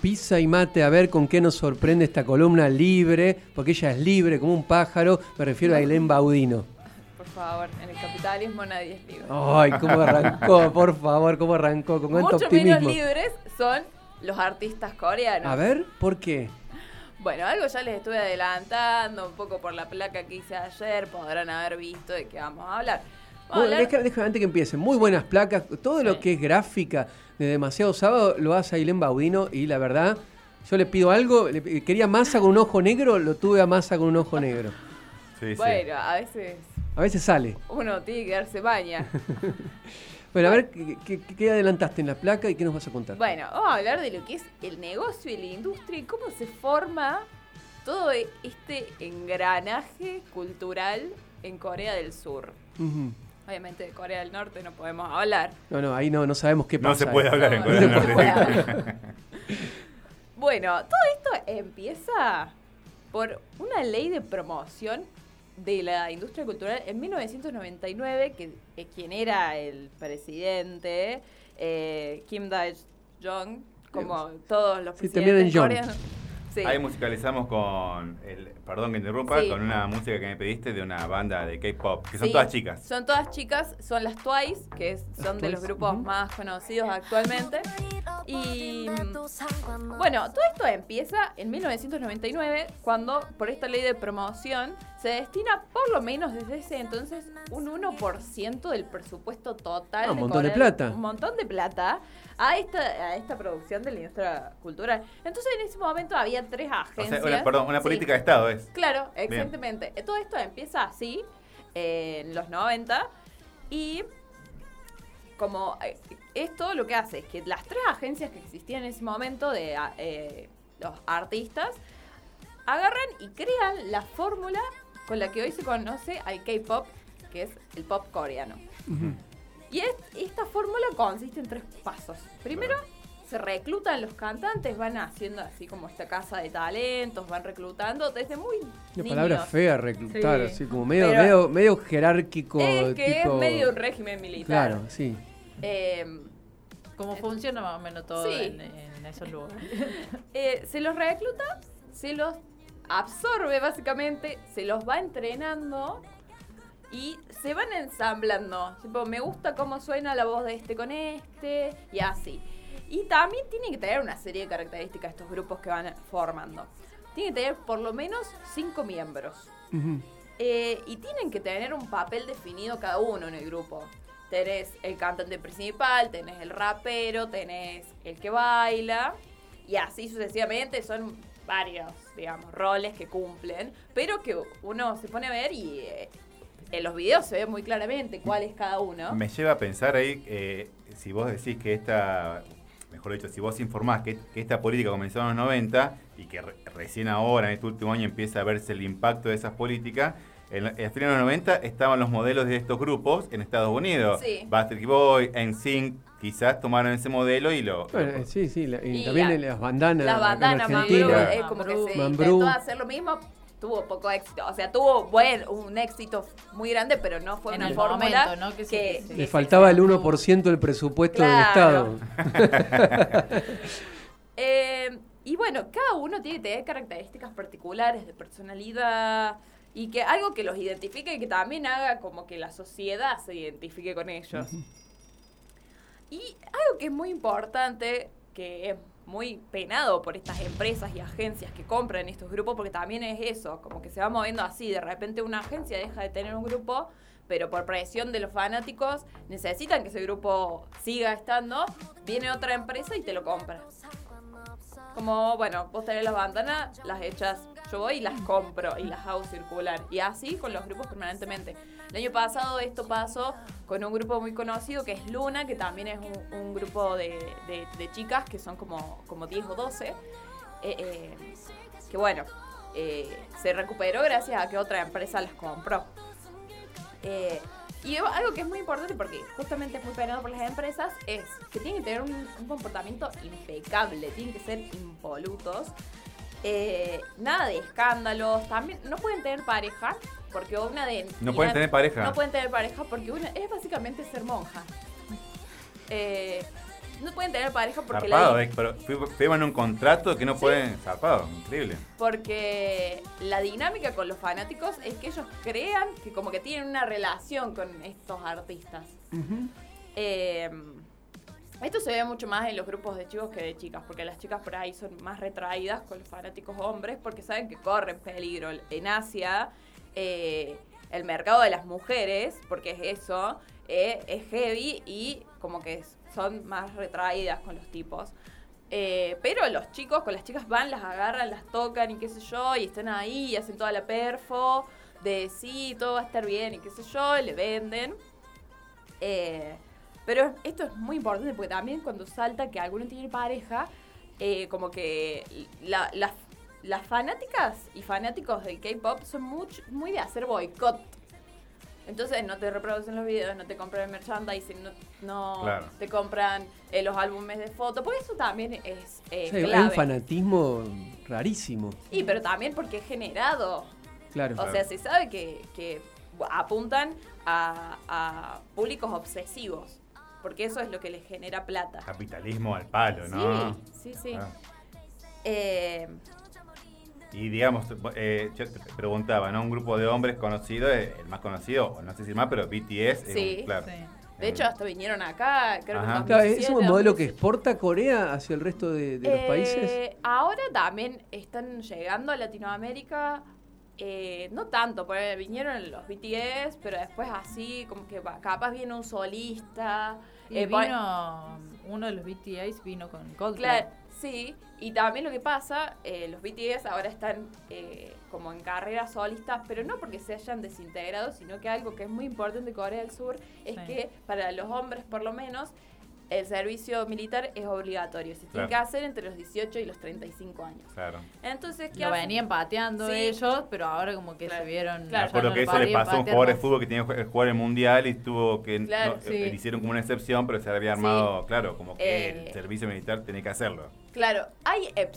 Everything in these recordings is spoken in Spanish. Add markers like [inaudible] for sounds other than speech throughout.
pizza y mate a ver con qué nos sorprende esta columna libre, porque ella es libre como un pájaro. Me refiero a Ailén Baudino. Por favor, en el capitalismo nadie es libre. Ay, cómo [laughs] arrancó, por favor, cómo arrancó, con cuánto Mucho optimismo. menos libres son los artistas coreanos. A ver, ¿por qué? Bueno, algo ya les estuve adelantando, un poco por la placa que hice ayer, podrán haber visto de qué vamos a hablar. Vamos a Bueno, hablar- deja- déjame antes que empiece. Muy buenas placas. Todo lo que es gráfica de demasiado sábado lo hace Ailén Baudino y la verdad, yo le pido algo. le- quería masa con un ojo negro, lo tuve a masa con un ojo negro. Sí, sí. Bueno, a veces A veces sale. uno tiene que darse baña. [laughs] Bueno, a ver, ¿qué, qué- qué adelantaste en la placa y qué nos vas a contar? Bueno, vamos a hablar de lo que es el negocio y la industria y cómo se forma todo e- este engranaje cultural en Corea del Sur. Ujú. Obviamente de Corea del Norte no podemos hablar. No, no, ahí no, no sabemos qué pasa. No se puede ahí. hablar en Corea del no se Norte. puede hablar. [laughs] Bueno, todo esto empieza por una ley de promoción de la industria cultural en 1999, que eh, quien era el presidente, eh, Kim Dae-jong, como todos los Sí, presidentes Jong. coreanos. Sí. Ahí musicalizamos con, el, perdón que interrumpa, Sí. con una música que me pediste de una banda de K-pop, que son Sí, todas chicas. Son todas chicas, son las Twice, que es- son de los grupos más conocidos actualmente. Y mm, bueno, todo esto empieza en 1999, cuando por esta ley de promoción se destina por lo menos desde ese entonces un 1% del presupuesto total. Ah, un montón de Corea- plata. Un montón de plata a esta, a esta producción de la industria cultural. Entonces en ese momento había tres O agencias. sea, una, perdón, una Sí. política de Estado es. Claro, exactamente. Todo esto empieza así, eh, en los 90, y como eh, esto lo que hace es que las tres agencias que existían en ese momento de a- eh, los artistas agarran y crean la fórmula con la que hoy se conoce al K-pop, que es el pop coreano. Y es- esta fórmula consiste en tres pasos. Primero, se reclutan los cantantes, van haciendo así como esta casa de talentos, van reclutando desde muy niños. palabra fea, reclutar, Sí. así como medio, Pero- medio, medio jerárquico. Es que tipo... es medio un régimen militar. Claro, sí. Eh, Cómo funciona más o menos todo Sí. en, en esos lugares. [laughs] eh, se los recluta, se los absorbe básicamente, se los va entrenando y se van ensamblando. Tipo, me gusta cómo suena la voz de este con este y así. Y también tienen que tener una serie de características estos grupos que van formando. Tienen que tener por lo menos cinco miembros. Eh, y tienen que tener un papel definido cada uno en el grupo. Tenés el cantante principal, tenés el rapero, tenés el que baila, y así sucesivamente son varios, digamos, roles que cumplen, pero que uno se pone a ver y eh, en los videos se ve muy claramente cuál es cada uno. Me lleva a pensar ahí, eh, si vos decís que esta, mejor dicho, si vos informás que, esta política comenzó en los 90 y que re- recién ahora, en este último año, empieza a verse el impacto de esas políticas, en, la- en los 90 estaban los modelos de estos grupos en Estados Unidos. Sí. Backstreet Boy, NSYNC, quizás tomaron ese modelo y lo... Bueno, eh, sí, sí. la- y, Y también la- en las bandanas. Las bandanas. Mambrú, eh, como que se Mambrú. intentó hacer lo mismo, tuvo poco éxito. O sea, tuvo buen, un éxito muy grande, pero no fue En una el fórmula momento, ¿no? Que Le faltaba el 1% del presupuesto Claro. del Estado. [laughs] Eh, y bueno, cada uno tiene que tener características particulares de personalidad y que algo que los identifique y que también haga como que la sociedad se identifique con ellos. Y algo que es muy importante, que es muy penado por estas empresas y agencias que compran estos grupos, porque también es eso, como que se va moviendo así, de repente una agencia deja de tener un grupo, pero por presión de los fanáticos necesitan que ese grupo siga estando, viene otra empresa y te lo compra. Como, bueno, vos tenés las bandanas, las echas, yo voy y las compro y las hago circular. Y así con los grupos permanentemente. El año pasado esto pasó con un grupo muy conocido que es Luna, que también es un, un grupo de, de- de chicas que son como, como 10 o 12. eh, eh, que bueno, eh, se recuperó gracias a que otra empresa las compró. Eh, y algo que es muy importante porque justamente es muy penado por las empresas es que tienen que tener un, un comportamiento impecable, tienen que ser impolutos. Eh, nada de escándalos, también no pueden tener pareja porque una de No pueden tener pareja. no pueden tener pareja porque una es básicamente ser monja. Eh, no pueden tener pareja porque Zarpado, la, eh, pero fir- firman un contrato que no pueden. Zarpado, increíble. porque la dinámica con los fanáticos es que ellos crean que como que tienen una relación con estos artistas. Eh, esto se ve mucho más en los grupos de chicos que de chicas, porque las chicas por ahí son más retraídas con los fanáticos hombres porque saben que corren peligro. En Asia, eh, el mercado de las mujeres, porque es eso, eh, es heavy y como que son más retraídas con los tipos. Eh, pero los chicos con las chicas van, las agarran, las tocan y qué sé yo, y están ahí y hacen toda la perfo de sí, todo va a estar bien y qué sé yo, y le venden. Eh, pero esto es muy importante porque también cuando salta que alguno tiene pareja, eh, como que la- las- las fanáticas y fanáticos del K-pop son much- muy de hacer boicot. Entonces no te reproducen los videos, no te compran el merchandising, no, no Claro. te compran eh, los álbumes de fotos, porque eso también es eh, Sí, hay clave. un fanatismo rarísimo. Y pero también porque es generado Claro. o sea, se sabe que, que apuntan a, a públicos obsesivos, porque eso es lo que les genera plata. Capitalismo al palo, ¿no? Sí, sí, sí. Ah. Eh, Y digamos, eh, yo te preguntaba, ¿no? Un grupo de hombres conocido, eh, el más conocido, o no sé si el más, pero BTS. es Sí. un- claro. Sí. de hecho, hasta vinieron acá, creo Ajá. que Claro, es 2007, un modelo que 2018. exporta Corea hacia el resto de, de los Eh, países. Ahora también están llegando a Latinoamérica, eh, no tanto, porque vinieron los BTS, pero después así, como que capaz viene un solista. Y eh, vino, uno de los BTS vino con Coldplay. Claro, sí. Y también lo que pasa, eh, los BTS ahora están eh, como en carreras solistas, pero no porque se hayan desintegrado, sino que algo que es muy importante en Corea del Sur es Sí. que para los hombres, por lo menos, el servicio militar es obligatorio. Se tiene que hacer entre los 18 y los 35 años. Claro. Entonces, ¿qué Lo hacen? venían pateando Sí. ellos, pero ahora como que Claro. se vieron... Claro. Me acuerdo que eso le pasó a un jugador de fútbol que tenía que jugar el mundial y tuvo que. Claro, no, sí. eh, le hicieron como una excepción, pero se había armado, claro, como que Eh. el servicio militar tenía que hacerlo. Claro, hay eh,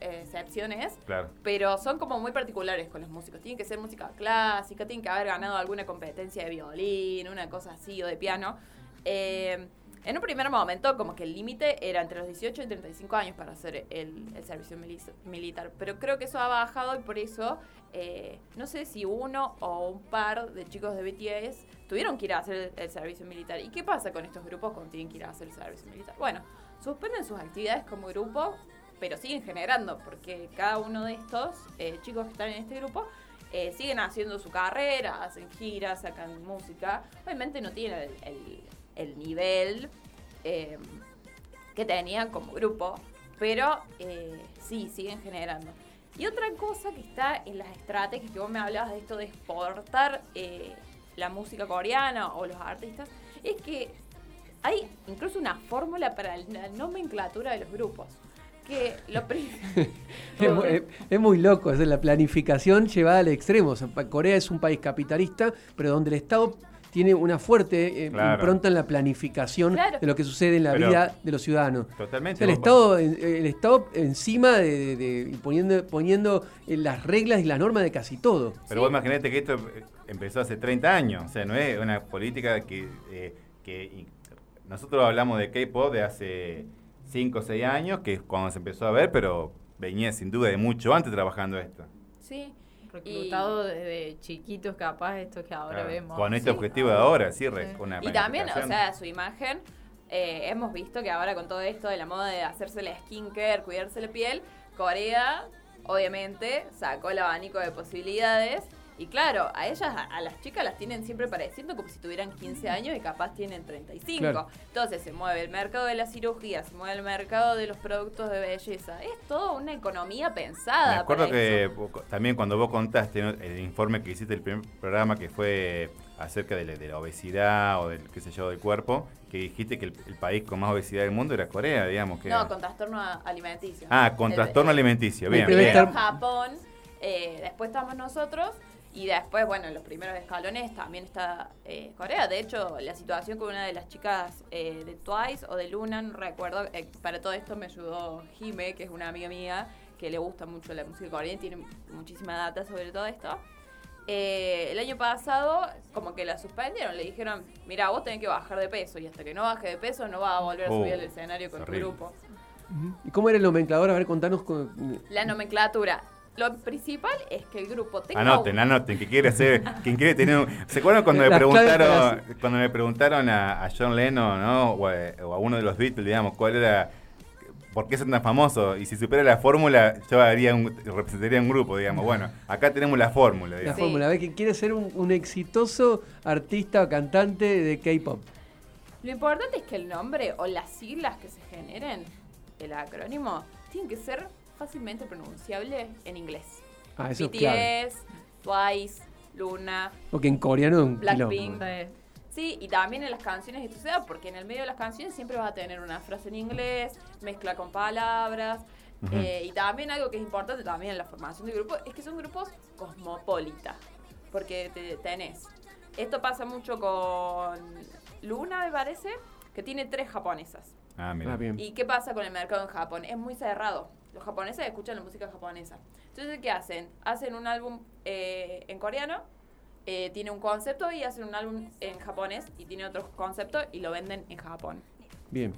excepciones, Claro. pero son como muy particulares con los músicos. Tienen que ser música clásica, tienen que haber ganado alguna competencia de violín, una cosa así, o de piano. Eh, en un primer momento, como que el límite era entre los 18 y 35 años para hacer el, servicio mili- militar. Pero creo que eso ha bajado y por eso, eh, no sé si uno o un par de chicos de BTS tuvieron que ir a hacer el, servicio militar. ¿Y qué pasa con estos grupos cuando tienen que ir a hacer el servicio militar? Bueno, suspenden sus actividades como grupo, pero siguen generando, porque cada uno de estos eh, chicos que están en este grupo eh, siguen haciendo su carrera, hacen giras, sacan música. Obviamente no tienen el- el nivel eh, que tenían como grupo, pero eh, sí, siguen generando. Y otra cosa que está en las estrategias, que vos me hablabas de esto de exportar eh, la música coreana o los artistas, es que hay incluso una fórmula para la nomenclatura de los grupos. Que lo [laughs] Es, mu- es- muy loco, es la planificación llevada al extremo. Corea es un país capitalista, pero donde el Estado tiene una fuerte eh, Claro. impronta en la planificación Claro. de lo que sucede en la Pero- vida de los ciudadanos. O Totalmente. sea, el, Estado, el Estado encima de, de- poniendo, poniendo eh, las reglas y las normas de casi todo. Pero vos imaginate que esto eh, empezó hace 30 años, o sea, no es una política que, eh, que nosotros hablamos de K-pop de hace 5 o 6 años, que es cuando se empezó a ver, pero venía sin duda de mucho antes trabajando esto. sí, Reclutado desde chiquitos capaz, estos que ahora Claro, vemos. Con este Sí. objetivo de ahora, sí, re- una Y también, o sea, su imagen, eh, hemos visto que ahora con todo esto de la moda de hacerse la skincare, cuidarse la piel, Corea, obviamente, sacó el abanico de posibilidades. Y claro, a ellas, a, a las chicas las tienen siempre pareciendo como si tuvieran 15 años y capaz tienen 35. Claro. Entonces se mueve el mercado de la cirugía, se mueve el mercado de los productos de belleza. Es toda una economía pensada. Me acuerdo que eso. también cuando vos contaste ¿no? el informe que hiciste el primer programa que fue acerca de la, de la obesidad o del qué sé yo del cuerpo, que dijiste que el, el país con más obesidad del mundo era Corea, digamos que. No, con trastorno alimenticio. Ah, con El- trastorno alimenticio, bien, bien. Japón, eh, después estamos nosotros y después, bueno, en los primeros escalones también está eh, Corea. De hecho, la situación con una de las chicas eh, de Twice o de Luna, no recuerdo, eh, para todo esto me ayudó Jime, que es una amiga mía que le gusta mucho la música coreana y tiene muchísima data sobre todo esto. eh, el año pasado como que la suspendieron, le dijeron, mira, vos tenés que bajar de peso y hasta que no baje de peso no vas a volver a Oh, subir al escenario con tu grupo. ¿Y cómo era el nomenclador? A ver, contanos. con- La nomenclatura. Lo principal es que el grupo tenga Anoten, un- anoten, que quiere hacer, quien quiere tener un... ¿Se acuerdan cuando claves preguntaron, cuando me preguntaron a, a John Lennon, ¿no? O a, o a uno de los Beatles, digamos, cuál era, por qué son tan famosos? Y si supiera la fórmula, yo haría un, representaría un grupo, digamos. Bueno, acá tenemos la fórmula, La digamos. Sí. fórmula, a ver, que quiere ser un, un exitoso artista o cantante de K-pop. Lo importante es que el nombre o las siglas que se generen, el acrónimo, tienen que ser fácilmente pronunciable en inglés. Ah, eso. BTS, Twice, Luna, Porque en coreano es un Blackpink. Sí. Y también en las canciones esto se da, porque en el medio de las canciones siempre vas a tener una frase en inglés, mezcla con palabras, Ujú. eh, y también algo que es importante también en la formación de grupos es que son grupos cosmopolitas, porque te, tenés. Esto pasa mucho con Luna, me parece, que tiene tres japonesas. Ah, mira. Ah, bien. ¿Y qué pasa con el mercado en Japón? Es muy cerrado. Los japoneses escuchan la música japonesa. Entonces, ¿qué hacen? Hacen un álbum eh, en coreano, eh, tiene un concepto y hacen un álbum en japonés y tiene otro concepto y lo venden en Japón. Bien.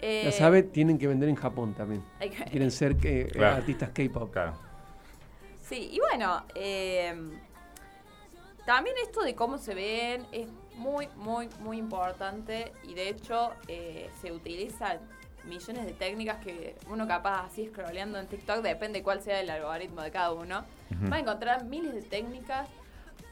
Eh, Ya sabe, tienen que vender en Japón también. que- Quieren ser eh, Claro. artistas K-pop. Claro. Sí, y bueno, eh, también esto de cómo se ven es muy, muy, muy importante y de hecho eh, se utilizan millones de técnicas que uno capaz así scrolleando en TikTok, depende cuál sea el algoritmo de cada uno, va a encontrar miles de técnicas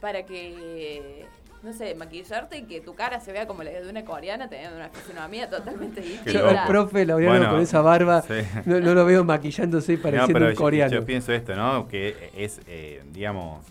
para que, no sé, maquillarte y que tu cara se vea como la de una coreana teniendo una fisonomía totalmente Yo, distinta. el profe Laureano Bueno, con esa barba, sí. no, no lo veo maquillándose y No, pareciendo pero un yo- coreano. Yo, pienso esto, ¿no? Que es, eh, digamos,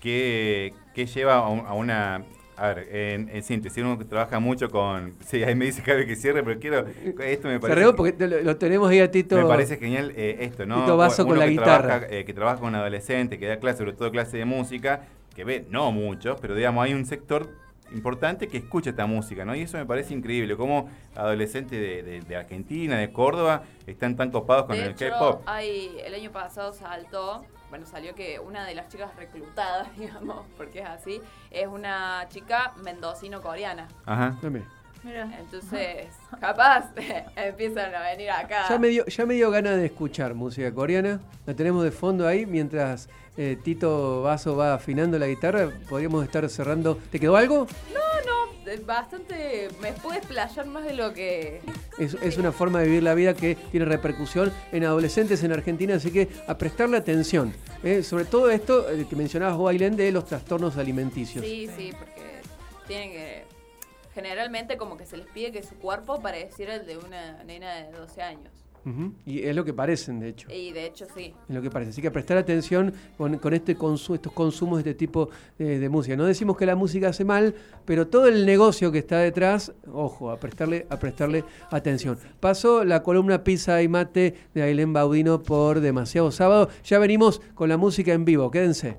que, que lleva a, un- a una... A ver, en, en síntesis, uno que trabaja mucho con... Sí, ahí me dice Javi que cierre, pero quiero... Esto me parece... porque lo, lo tenemos ahí a Tito. Me parece genial eh, esto, ¿no? Tito Vaso Uno con la que guitarra. Trabaja, eh, que trabaja con adolescentes, que da clase, sobre todo clase de música, que ve, no muchos, pero digamos, hay un sector importante que escucha esta música, ¿no? Y eso me parece increíble, cómo adolescentes de, de- de Argentina, de Córdoba, están tan copados con de el K-pop. hay, el año pasado saltó, bueno, salió que una de las chicas reclutadas, [laughs] digamos, porque es así, es una chica mendocino-coreana. Ajá. Dame. Mira. Entonces, capaz [laughs] empiezan a venir acá. Ya me, dio, ya me dio ganas de escuchar música coreana. La tenemos de fondo ahí mientras eh, Tito Vaso va afinando la guitarra. Podríamos estar cerrando. ¿Te quedó algo? No, bastante, me pude explayar más de lo que... Es, es una forma de vivir la vida que tiene repercusión en adolescentes en Argentina, así que a prestarle atención. ¿eh? Sobre todo esto eh, que mencionabas vos, Ailén, de los trastornos alimenticios. Sí, sí, porque tienen que... Generalmente como que se les pide que su cuerpo pareciera el de una nena de 12 años. Y es lo que parecen, de hecho. Y de hecho sí. Es lo que parece. Así que a prestar atención con, con este consu- estos consumos de este tipo de, de música. No decimos que la música hace mal, pero todo el negocio que está detrás, ojo, a prestarle, a prestarle atención. Pasó la columna Pizza y Mate de Ailén Baudino por Demasiado Sábado. Ya venimos con la música en vivo. Quédense.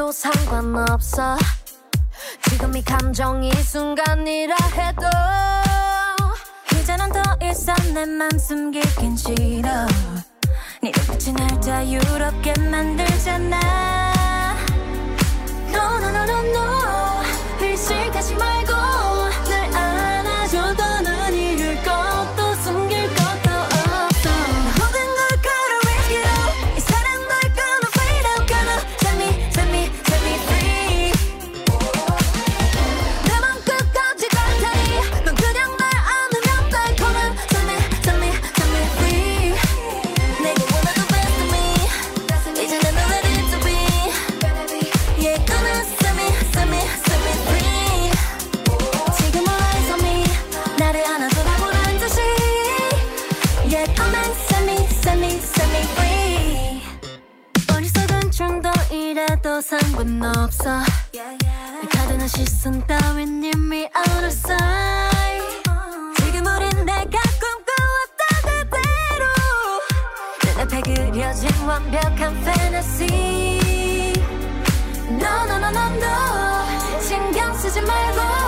잃어버린데도 상관없어. 지금 이 감정 이 순간이라 해도 이제는 더 이상 내맘 숨기긴 싫어. 네 눈빛이 날 자유롭게 만들잖아 상관 없어. 내 가득한 시선 따윈 이미 out of sight 지금 우린 내가 꿈꿔왔던 그대로. 눈앞에 그려진 완벽한 fantasy. No no no no no. 신경 쓰지 말고